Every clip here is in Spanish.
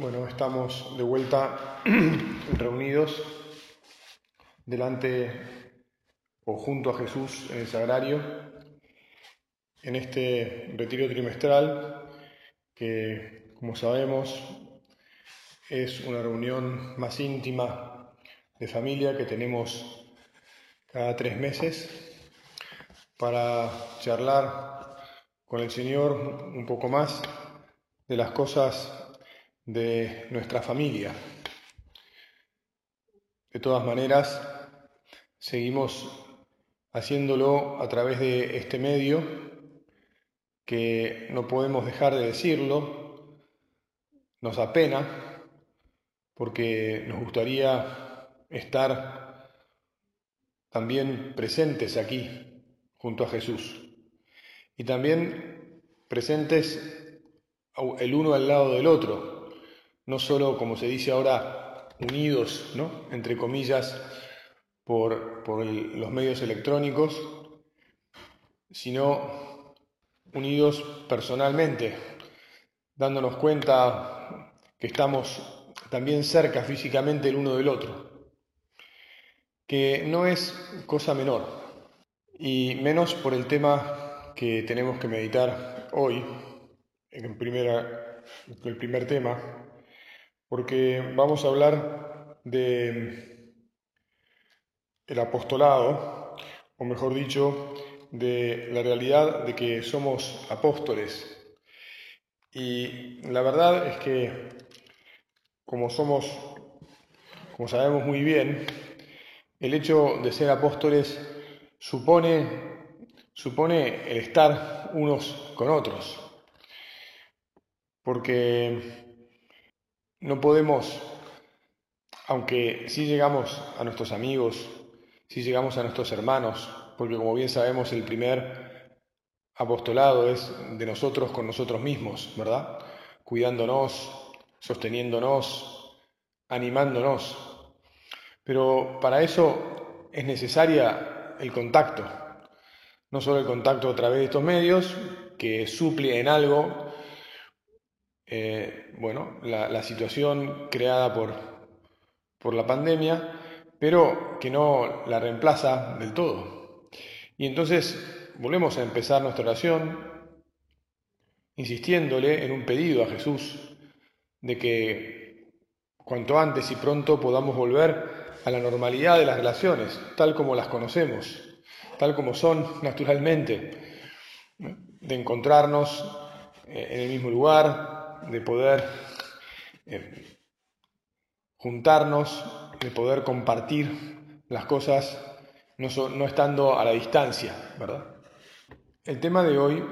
Bueno, estamos de vuelta reunidos delante o junto a Jesús en el sagrario en este retiro trimestral que, como sabemos, es una reunión más íntima de familia que tenemos cada tres meses para charlar con el Señor un poco más de las cosas de nuestra familia. De todas maneras, seguimos haciéndolo a través de este medio, que no podemos dejar de decirlo, nos apena, porque nos gustaría estar también presentes aquí, junto a Jesús, y también presentes el uno al lado del otro, no solo, como se dice ahora, unidos, ¿no? entre comillas, por, los medios electrónicos, sino unidos personalmente, dándonos cuenta que estamos también cerca físicamente el uno del otro, que no es cosa menor, y menos por el tema que tenemos que meditar hoy, en primera, el primer tema, porque vamos a hablar de el apostolado, o mejor dicho, de la realidad de que somos apóstoles. Y la verdad es que como somos, como sabemos muy bien, el hecho de ser apóstoles supone, supone el estar unos con otros. Porque no podemos, aunque sí llegamos a nuestros amigos, sí llegamos a nuestros hermanos, porque como bien sabemos el primer apostolado es de nosotros con nosotros mismos, ¿verdad? Cuidándonos, sosteniéndonos, animándonos. Pero para eso es necesaria el contacto, no solo el contacto a través de estos medios, que suple en algo eh, bueno, la, situación creada por, por la pandemia, pero que no la reemplaza del todo. Y entonces volvemos a empezar nuestra oración insistiéndole en un pedido a Jesús de que cuanto antes y pronto podamos volver a la normalidad de las relaciones, tal como las conocemos, tal como son naturalmente, de encontrarnos eh, en el mismo lugar, de poder eh, juntarnos, de poder compartir las cosas no, estando a la distancia, ¿verdad? El tema de hoy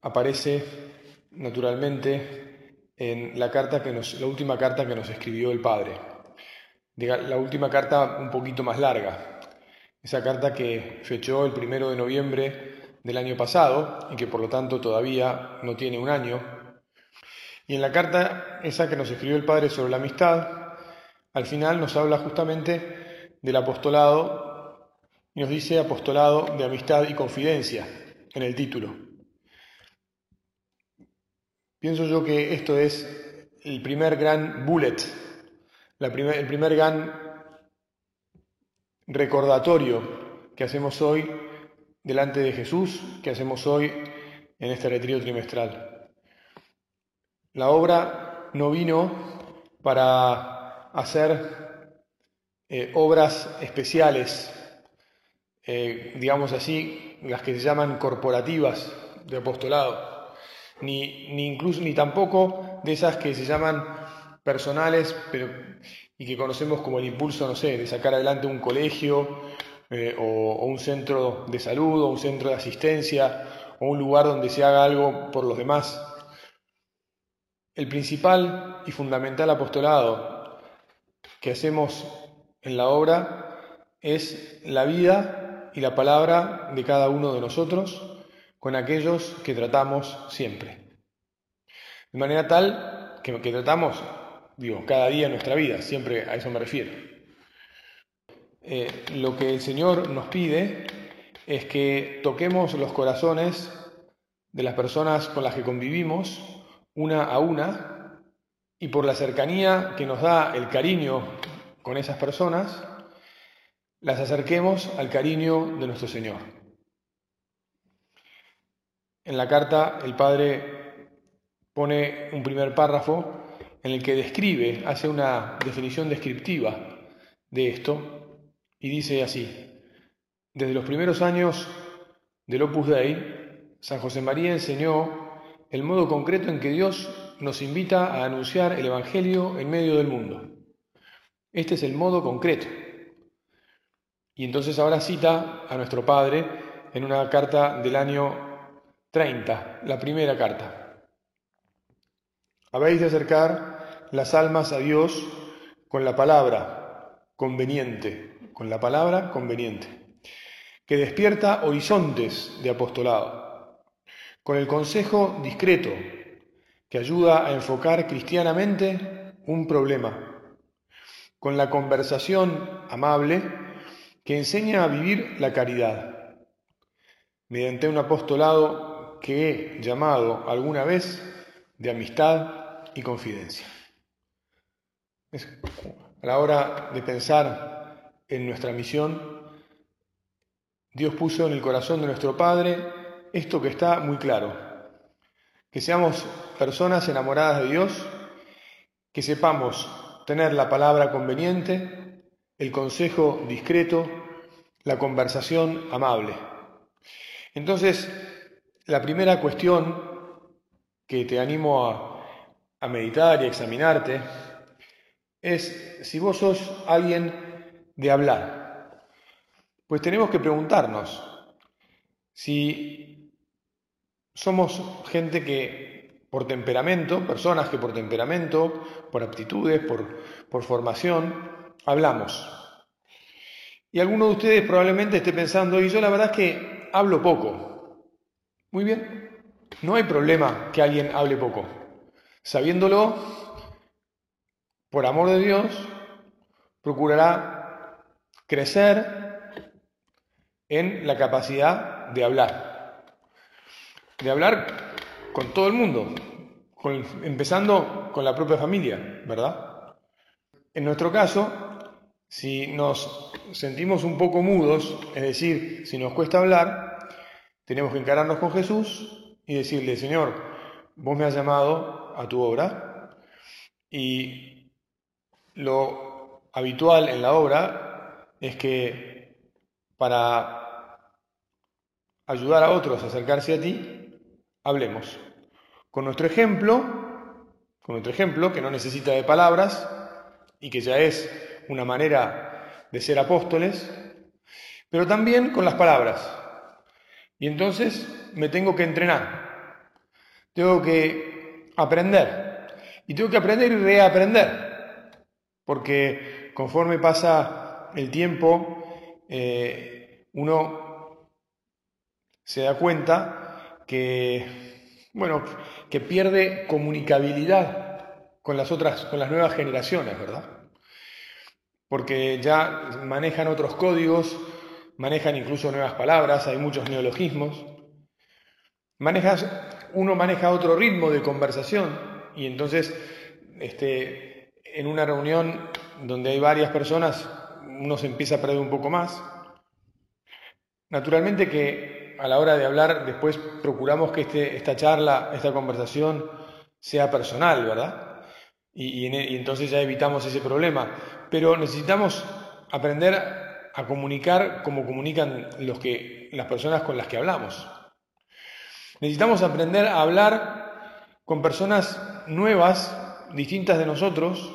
aparece naturalmente en la carta que nos, la última carta que nos escribió el Padre, la última carta un poquito más larga, esa carta que fechó el primero de noviembre del año pasado y que por lo tanto todavía no tiene un año, y en la carta esa que nos escribió el Padre sobre la amistad, al final nos habla justamente del apostolado y nos dice apostolado de amistad y confidencia en el título. Pienso yo que esto es el primer gran bullet, el primer gran recordatorio que hacemos hoy delante de Jesús, que hacemos hoy en este retiro trimestral. La obra no vino para hacer eh, obras especiales, eh, digamos así, las que se llaman corporativas de apostolado, ni, ni, incluso ni tampoco de esas que se llaman personales, pero y que conocemos como el impulso, no sé, de sacar adelante un colegio eh, o, un centro de salud o un centro de asistencia o un lugar donde se haga algo por los demás. El principal y fundamental apostolado que hacemos en la obra es la vida y la palabra de cada uno de nosotros con aquellos que tratamos siempre. De manera tal que, tratamos, digo, cada día en nuestra vida, siempre a eso me refiero. Eh, lo que el Señor nos pide es que toquemos los corazones de las personas con las que convivimos una a una y por la cercanía que nos da el cariño con esas personas, las acerquemos al cariño de nuestro Señor. En la carta el Padre pone un primer párrafo en el que describe, hace una definición descriptiva de esto y dice así, desde los primeros años del Opus Dei, San José María enseñó el modo concreto en que Dios nos invita a anunciar el Evangelio en medio del mundo. Este es el modo concreto. Y entonces ahora cita a nuestro Padre en una carta del año 30, la primera carta. Habéis de acercar las almas a Dios con la palabra conveniente, con la palabra conveniente, que despierta horizontes de apostolado, con el consejo discreto que ayuda a enfocar cristianamente un problema, con la conversación amable que enseña a vivir la caridad, mediante un apostolado que he llamado alguna vez de amistad y confidencia. a la hora de pensar en nuestra misión, Dios puso en el corazón de nuestro Padre esto que está muy claro, que seamos personas enamoradas de Dios, que sepamos tener la palabra conveniente, el consejo discreto, la conversación amable. Entonces, la primera cuestión que te animo a, a meditar y a examinarte es si vos sos alguien de hablar. Pues tenemos que preguntarnos si somos gente que por temperamento, personas que por temperamento, por aptitudes, por, por formación, hablamos. Y alguno de ustedes probablemente esté pensando, y yo la verdad es que hablo poco. Muy bien, no hay problema que alguien hable poco. Sabiéndolo, por amor de Dios, procurará crecer en la capacidad de hablar. De hablar con todo el mundo, empezando con la propia familia, ¿verdad? En nuestro caso, si nos sentimos un poco mudos, es decir, si nos cuesta hablar, tenemos que encararnos con Jesús y decirle, Señor, vos me has llamado a tu obra y lo habitual en la obra es que para ayudar a otros a acercarse a ti, Hablemos. Con nuestro ejemplo, con nuestro ejemplo, que no necesita de palabras y que ya es una manera de ser apóstoles, pero también con las palabras. Y entonces me tengo que entrenar, tengo que aprender, y tengo que aprender y reaprender, porque conforme pasa el tiempo, eh, uno se da cuenta que, bueno, que pierde comunicabilidad con las otras, con las nuevas generaciones, ¿verdad? Porque ya manejan otros códigos, manejan incluso nuevas palabras, hay muchos neologismos. Manejas, uno maneja otro ritmo de conversación y entonces este, en una reunión donde hay varias personas uno se empieza a perder un poco más. Naturalmente que a la hora de hablar, después procuramos que este, esta charla, esta conversación sea personal, ¿verdad? Y, y, entonces ya evitamos ese problema. Pero necesitamos aprender a comunicar como comunican los que, las personas con las que hablamos. Necesitamos aprender a hablar con personas nuevas, distintas de nosotros,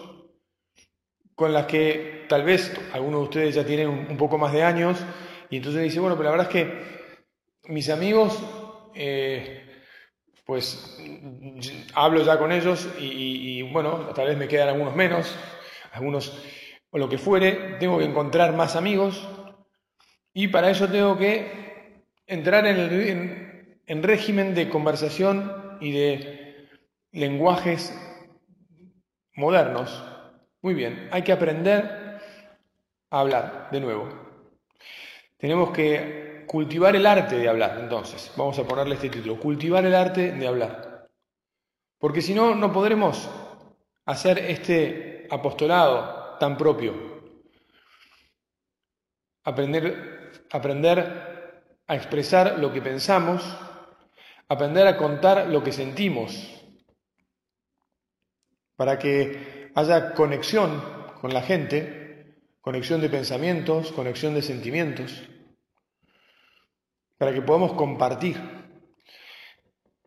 con las que tal vez algunos de ustedes ya tienen un poco más de años, y entonces dice, bueno, pero la verdad es que mis amigos, eh, pues hablo ya con ellos y, bueno, tal vez me quedan algunos menos, algunos o lo que fuere, tengo que encontrar más amigos y para eso tengo que entrar en, el, en régimen de conversación y de lenguajes modernos. Muy bien, hay que aprender a hablar de nuevo. Tenemos que cultivar el arte de hablar, entonces, vamos a ponerle este título, cultivar el arte de hablar. Porque si no, no podremos hacer este apostolado tan propio. Aprender, aprender a expresar lo que pensamos, aprender a contar lo que sentimos, para que haya conexión con la gente, conexión de pensamientos, conexión de sentimientos, para que podamos compartir.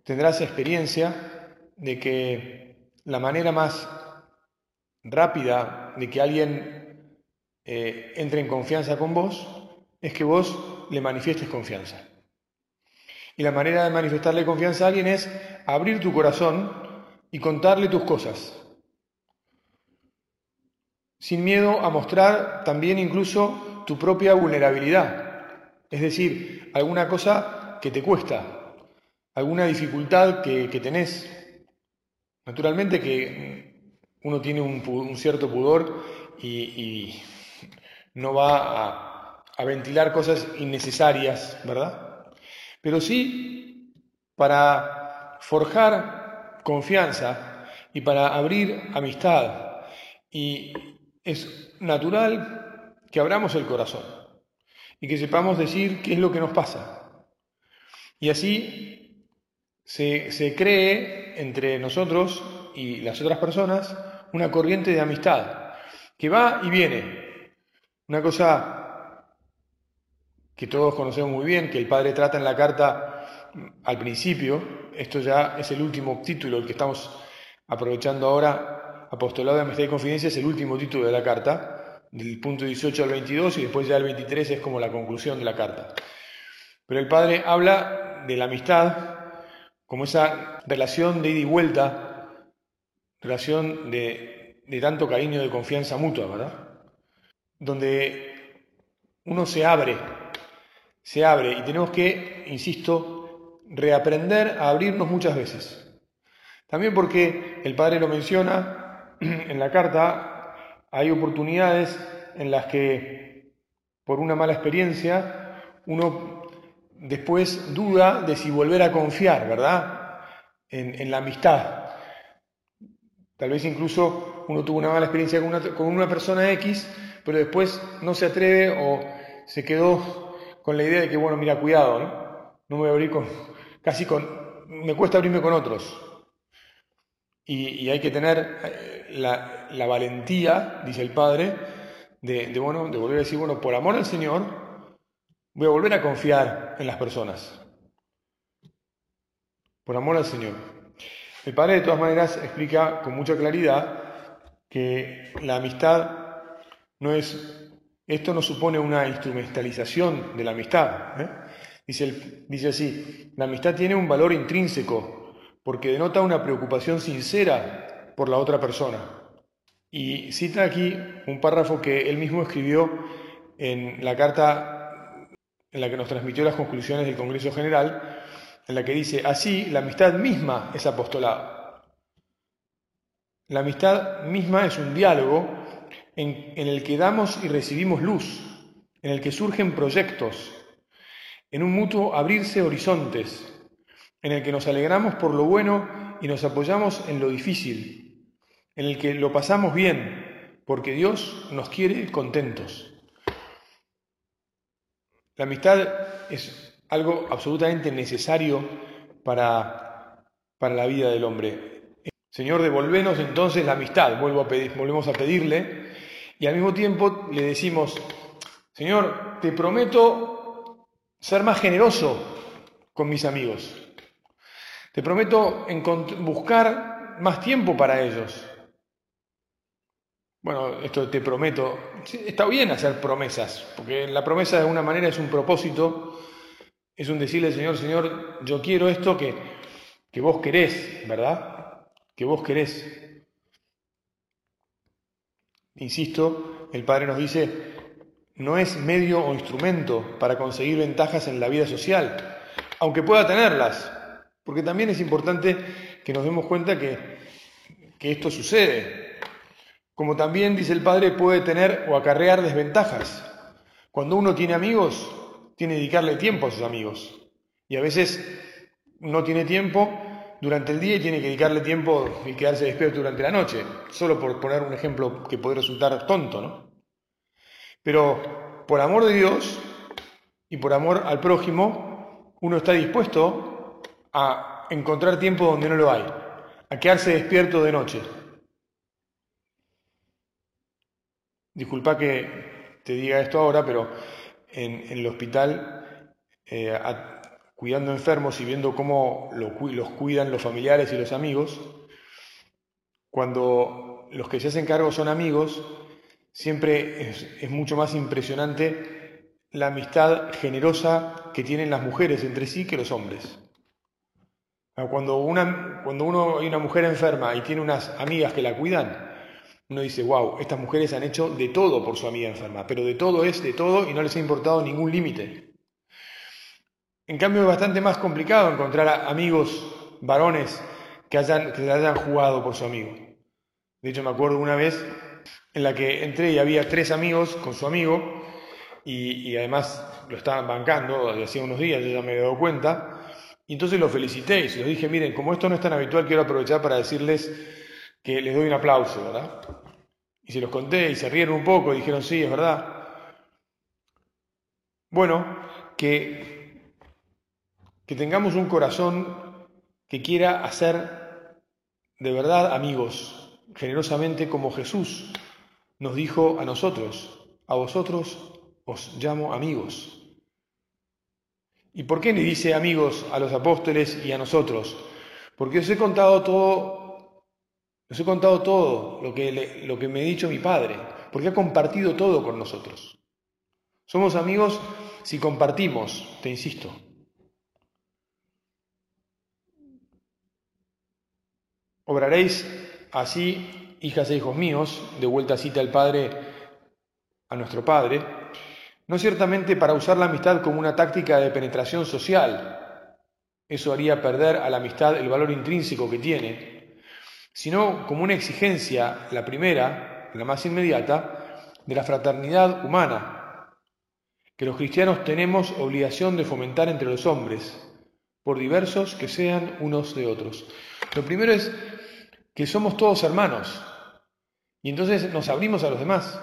Tendrás experiencia de que la manera más rápida de que alguien eh, entre en confianza con vos es que vos le manifiestes confianza. Y la manera de manifestarle confianza a alguien es abrir tu corazón y contarle tus cosas sin miedo a mostrar también incluso tu propia vulnerabilidad, es decir, alguna cosa que te cuesta, alguna dificultad que, tenés. Naturalmente que uno tiene un, cierto pudor y, no va a, a ventilar cosas innecesarias, ¿verdad? Pero sí para forjar confianza y para abrir amistad y es natural que abramos el corazón y que sepamos decir qué es lo que nos pasa. Y así se, cree entre nosotros y las otras personas una corriente de amistad que va y viene. Una cosa que todos conocemos muy bien, que el Padre trata en la carta al principio, esto ya es el último título, el que estamos aprovechando ahora Apostolado de Amistad y Confidencia es el último título de la carta, del punto 18 al 22, y después ya el 23 es como la conclusión de la carta. Pero el Padre habla de la amistad como esa relación de ida y vuelta, relación de, de tanto cariño, de confianza mutua, ¿verdad? Donde uno se abre, se abre y tenemos que, insisto, reaprender a abrirnos muchas veces. También porque el Padre lo menciona en la carta hay oportunidades en las que, por una mala experiencia, uno después duda de si volver a confiar, ¿verdad? En, la amistad. Tal vez incluso uno tuvo una mala experiencia con una, persona X, pero después no se atreve o se quedó con la idea de que, bueno, mira, cuidado, ¿no? No me voy a abrir con, casi con, me cuesta abrirme con otros. Y, hay que tener la, valentía, dice el Padre, de, bueno, de volver a decir, bueno, por amor al Señor, voy a volver a confiar en las personas. Por amor al Señor. El Padre de todas maneras explica con mucha claridad que la amistad no es, esto no supone una instrumentalización de la amistad. ¿eh? Dice, dice así, la amistad tiene un valor intrínseco porque denota una preocupación sincera por la otra persona. Y cita aquí un párrafo que él mismo escribió en la carta en la que nos transmitió las conclusiones del Congreso General, en la que dice, así la amistad misma es apostolado. La amistad misma es un diálogo en, en el que damos y recibimos luz, en el que surgen proyectos, en un mutuo abrirse horizontes, en el que nos alegramos por lo bueno y nos apoyamos en lo difícil, en el que lo pasamos bien, porque Dios nos quiere contentos. La amistad es algo absolutamente necesario para, para la vida del hombre. Señor, devolvenos entonces la amistad, Vuelvo a pedir, volvemos a pedirle, y al mismo tiempo le decimos, Señor, te prometo ser más generoso con mis amigos. Te prometo buscar más tiempo para ellos. Bueno, esto te prometo. Está bien hacer promesas, porque la promesa de alguna manera es un propósito, es un decirle al Señor, Señor, yo quiero esto que, que vos querés, ¿verdad? Que vos querés. Insisto, el Padre nos dice, no es medio o instrumento para conseguir ventajas en la vida social, aunque pueda tenerlas, porque también es importante que nos demos cuenta que, esto sucede. Como también, dice el Padre, puede tener o acarrear desventajas. Cuando uno tiene amigos, tiene que dedicarle tiempo a sus amigos. Y a veces no tiene tiempo durante el día y tiene que dedicarle tiempo y quedarse despierto durante la noche, solo por poner un ejemplo que puede resultar tonto, ¿no? Pero por amor de Dios y por amor al prójimo, uno está dispuesto a encontrar tiempo donde no lo hay, a quedarse despierto de noche. Disculpa que te diga esto ahora, pero en, el hospital, eh, cuidando enfermos y viendo cómo los cuidan los familiares y los amigos, cuando los que se hacen cargo son amigos, siempre es, mucho más impresionante la amistad generosa que tienen las mujeres entre sí que los hombres. Cuando, una, cuando uno hay una mujer enferma y tiene unas amigas que la cuidan, uno dice, wow, estas mujeres han hecho de todo por su amiga enferma, pero de todo es de todo y no les ha importado ningún límite. En cambio es bastante más complicado encontrar amigos varones que hayan, que hayan jugado por su amigo. De hecho me acuerdo una vez en la que entré y había tres amigos con su amigo y, además lo estaban bancando hacía unos días, yo ya me había dado cuenta. Y entonces los felicité y les dije, miren, como esto no es tan habitual, quiero aprovechar para decirles que les doy un aplauso, ¿verdad? Y se los conté y se rieron un poco y dijeron, sí, es verdad. Bueno, que, que tengamos un corazón que quiera hacer de verdad amigos, generosamente como Jesús nos dijo a nosotros, a vosotros os llamo amigos. ¿Y por qué le dice amigos a los apóstoles y a nosotros? Porque os he contado todo les he contado todo lo que, lo que me ha dicho mi padre, porque ha compartido todo con nosotros. Somos amigos si compartimos, te insisto. Obraréis así, hijas e hijos míos, de vuelta cita el Padre a nuestro Padre, no ciertamente para usar la amistad como una táctica de penetración social, eso haría perder a la amistad el valor intrínseco que tiene, sino como una exigencia, la primera, la más inmediata, de la fraternidad humana, que los cristianos tenemos obligación de fomentar entre los hombres, por diversos que sean unos de otros. Lo primero es que somos todos hermanos, y entonces nos abrimos a los demás.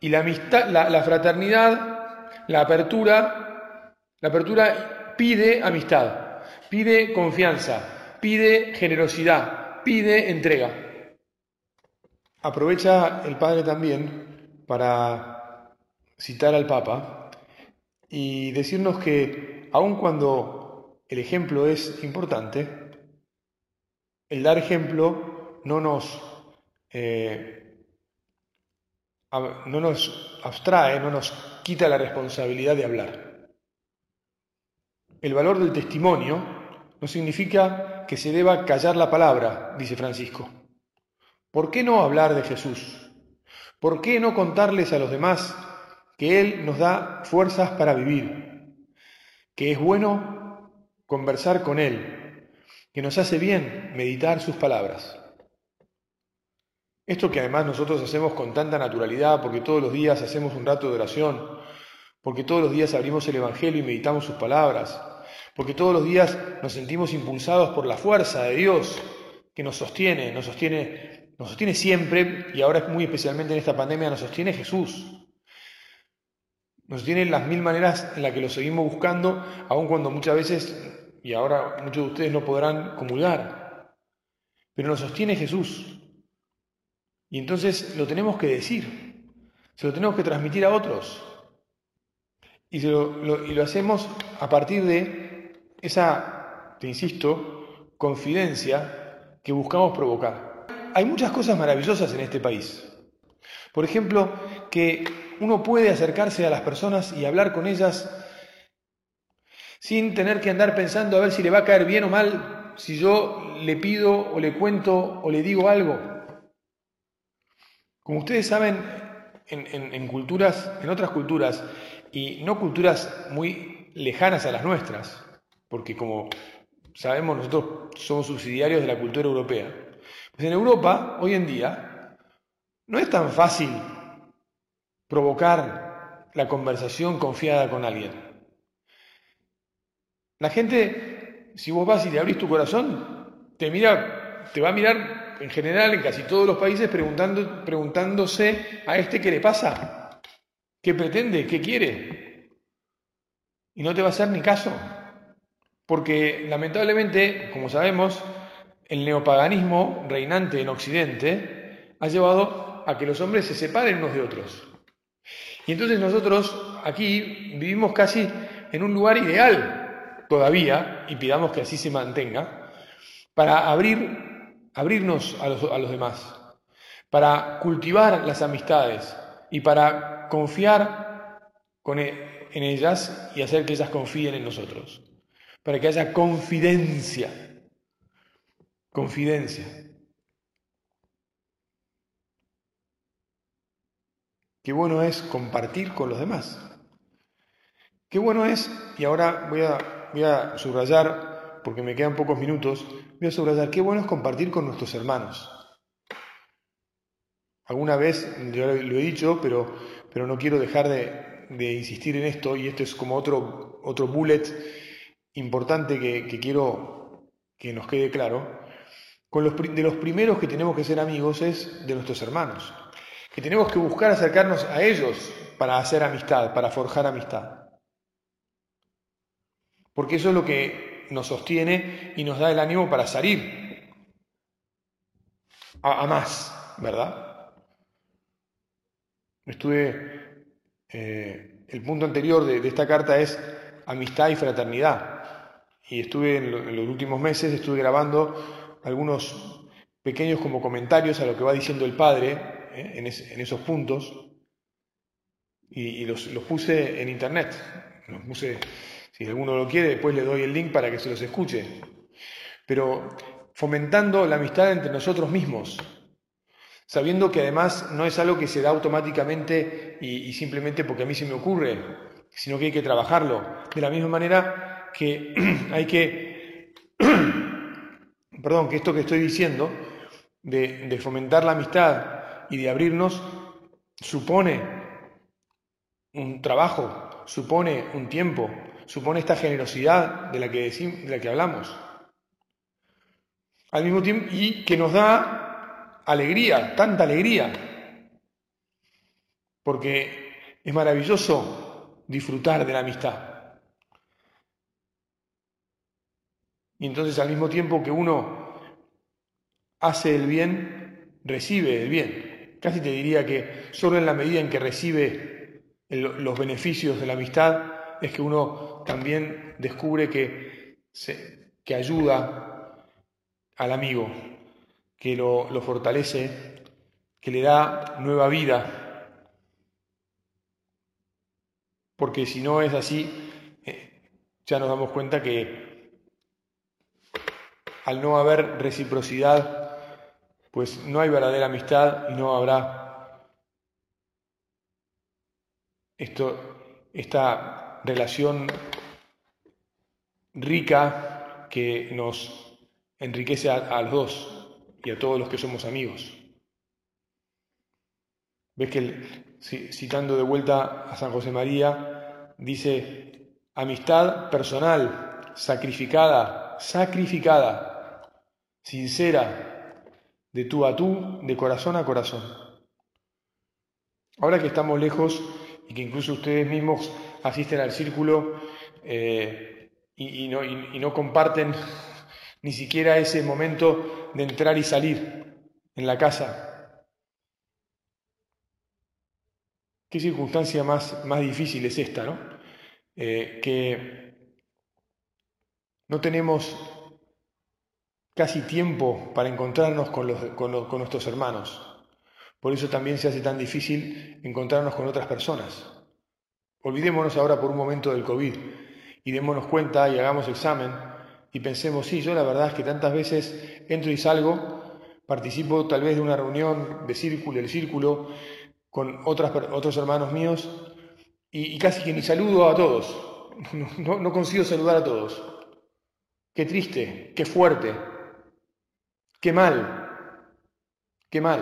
Y la amistad, la, la fraternidad, la apertura, la apertura pide amistad, pide confianza, pide generosidad, pide entrega. Aprovecha el Padre también para citar al Papa y decirnos que aun cuando el ejemplo es importante, el dar ejemplo no nos, eh, no nos abstrae, no nos quita la responsabilidad de hablar. El valor del testimonio no significa que se deba callar la palabra, dice Francisco. ¿Por qué no hablar de Jesús? ¿Por qué no contarles a los demás que Él nos da fuerzas para vivir? Que es bueno conversar con Él, que nos hace bien meditar sus palabras. Esto que además nosotros hacemos con tanta naturalidad, porque todos los días hacemos un rato de oración, porque todos los días abrimos el Evangelio y meditamos sus palabras, porque todos los días nos sentimos impulsados por la fuerza de Dios que nos sostiene, nos sostiene, nos sostiene siempre, y ahora muy especialmente en esta pandemia, nos sostiene Jesús. Nos sostiene las mil maneras en las que lo seguimos buscando, aun cuando muchas veces, y ahora muchos de ustedes no podrán comulgar, pero nos sostiene Jesús. Y entonces lo tenemos que decir, se lo tenemos que transmitir a otros. Y, y lo hacemos a partir de esa, te insisto, confidencia que buscamos provocar. Hay muchas cosas maravillosas en este país. Por ejemplo, que uno puede acercarse a las personas y hablar con ellas sin tener que andar pensando a ver si le va a caer bien o mal si yo le pido o le cuento o le digo algo. Como ustedes saben, en, en culturas, en otras culturas, y no culturas muy lejanas a las nuestras, porque como sabemos nosotros somos subsidiarios de la cultura europea. Pues en Europa, hoy en día, no es tan fácil provocar la conversación confiada con alguien. La gente, si vos vas y te abrís tu corazón, te mira, te va a mirar en general en casi todos los países preguntando, preguntándose a este qué le pasa, qué pretende, qué quiere. Y no te va a hacer ni caso. Porque lamentablemente, como sabemos, el neopaganismo reinante en Occidente ha llevado a que los hombres se separen unos de otros. Y entonces nosotros aquí vivimos casi en un lugar ideal todavía, y pidamos que así se mantenga, para abrir, abrirnos a los, demás, para cultivar las amistades y para confiar con, e, en ellas y hacer que ellas confíen en nosotros, para que haya confidencia, confidencia. Qué bueno es compartir con los demás. Qué bueno es, y ahora voy a, voy a subrayar, porque me quedan pocos minutos, voy a subrayar, qué bueno es compartir con nuestros hermanos. Alguna vez, yo lo he dicho, pero, pero no quiero dejar de, de insistir en esto, y esto es como otro, otro bullet importante que, quiero que nos quede claro. Con los, de los primeros que tenemos que ser amigos es de nuestros hermanos que tenemos que buscar acercarnos a ellos para hacer amistad, para forjar amistad. Porque eso es lo que nos sostiene y nos da el ánimo para salir a, más, ¿verdad? Estuve, eh, el punto anterior de, esta carta es amistad y fraternidad. Y estuve en, los últimos meses, estuve grabando algunos pequeños como comentarios a lo que va diciendo el Padre ¿eh? en, esos puntos y, los, puse en internet. Los puse, si alguno lo quiere, después le doy el link para que se los escuche. Pero fomentando la amistad entre nosotros mismos, sabiendo que además no es algo que se da automáticamente y, simplemente porque a mí se me ocurre, sino que hay que trabajarlo. De la misma manera que hay que, perdón, que esto que estoy diciendo, de fomentar la amistad y de abrirnos supone un trabajo, supone un tiempo, supone esta generosidad de la que, de la que hablamos. Al mismo tiempo, y que nos da alegría, tanta alegría, porque es maravilloso disfrutar de la amistad. Y entonces al mismo tiempo que uno hace el bien, recibe el bien. Casi te diría que solo en la medida en que recibe los beneficios de la amistad es que uno también descubre que, que ayuda al amigo, que lo, lo fortalece, que le da nueva vida. Porque si no es así, eh, ya nos damos cuenta que al no haber reciprocidad, pues no hay verdadera amistad y no habrá esto, esta relación rica que nos enriquece a, los dos y a todos los que somos amigos. Ves que citando de vuelta a San José María, dice, amistad personal, sacrificada, sacrificada, sincera, de tú a tú, de corazón a corazón. Ahora que estamos lejos y que incluso ustedes mismos asisten al círculo eh, y, no, y no comparten ni siquiera ese momento de entrar y salir en la casa. ¿Qué circunstancia más, más difícil es esta, no? Eh, que no tenemos casi tiempo para encontrarnos con, los, con, nuestros hermanos. Por eso también se hace tan difícil encontrarnos con otras personas. Olvidémonos ahora por un momento del COVID y démonos cuenta y hagamos examen y pensemos, sí, yo la verdad es que tantas veces entro y salgo, participo tal vez de una reunión de círculo, el círculo, con otras, otros hermanos míos y, casi que ni saludo a todos, no, no consigo saludar a todos. Qué triste, qué fuerte, Qué mal, qué mal.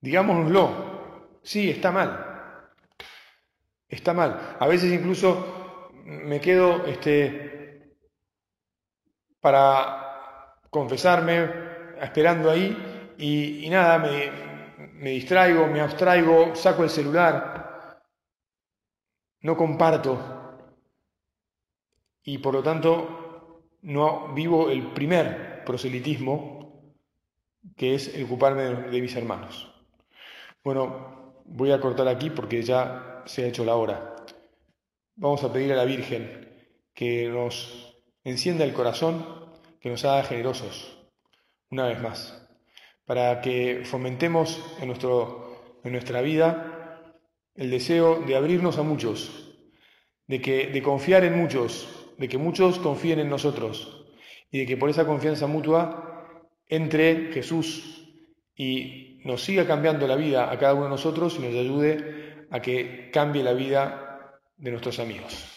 Digámoslo, sí, está mal. Está mal. A veces incluso me quedo este, para confesarme, esperando ahí, y, nada, me, me distraigo, me abstraigo, saco el celular, no comparto, y por lo tanto no vivo el primer proselitismo, que es el ocuparme de mis hermanos. Bueno, voy a cortar aquí porque ya se ha hecho la hora. Vamos a pedir a la Virgen que nos encienda el corazón, que nos haga generosos, una vez más, para que fomentemos en, nuestro, en nuestra vida el deseo de abrirnos a muchos, de, que, de confiar en muchos, de que muchos confíen en nosotros y de que por esa confianza mutua entre Jesús y nos siga cambiando la vida a cada uno de nosotros y nos ayude a que cambie la vida de nuestros amigos.